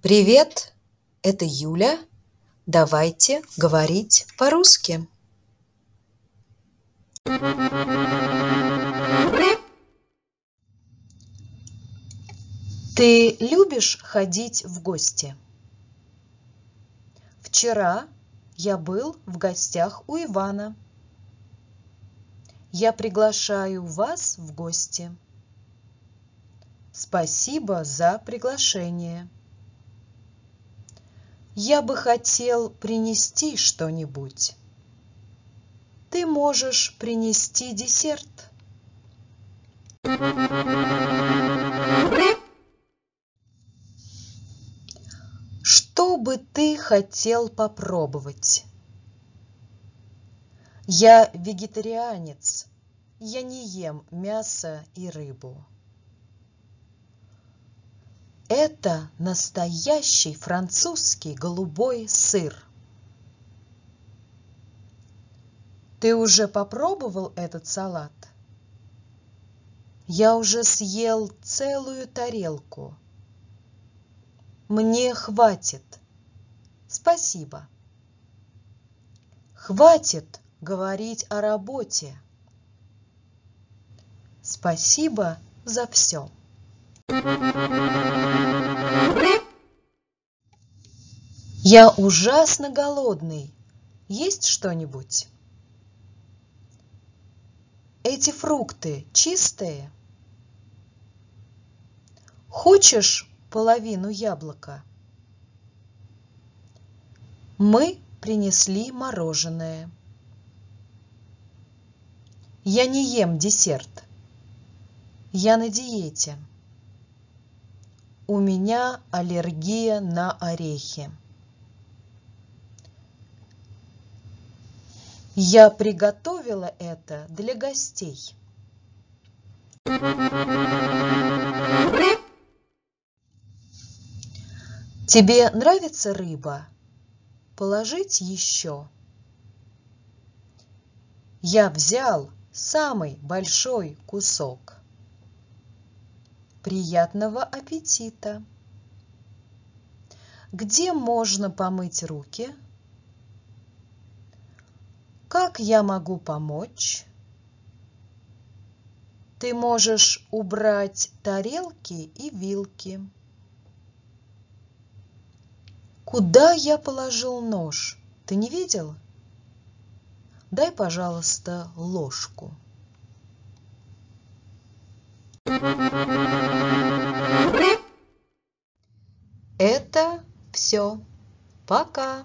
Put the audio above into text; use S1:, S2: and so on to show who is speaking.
S1: Привет, это Юля. Давайте говорить по-русски. Ты любишь ходить в гости? Вчера я был в гостях у Ивана. Я приглашаю вас в гости. Спасибо за приглашение. Я бы хотел принести что-нибудь. Ты можешь принести десерт. Что бы ты хотел попробовать? Я вегетарианец. Я не ем мясо и рыбу. Это настоящий французский голубой сыр. Ты уже попробовал этот салат? Я уже съел целую тарелку. Мне хватит. Спасибо. Хватит говорить о работе. Спасибо за все. Я ужасно голодный. Есть что-нибудь? Эти фрукты чистые? Хочешь половину яблока? Мы принесли мороженое. Я не ем десерт. Я на диете. У меня аллергия на орехи. Я приготовила это для гостей. Тебе нравится рыба? Положить еще. Я взял самый большой кусок. Приятного аппетита! Где можно помыть руки? Как я могу помочь? Ты можешь убрать тарелки и вилки. Куда я положил нож? Ты не видел? Дай, пожалуйста, ложку. Это все. Пока.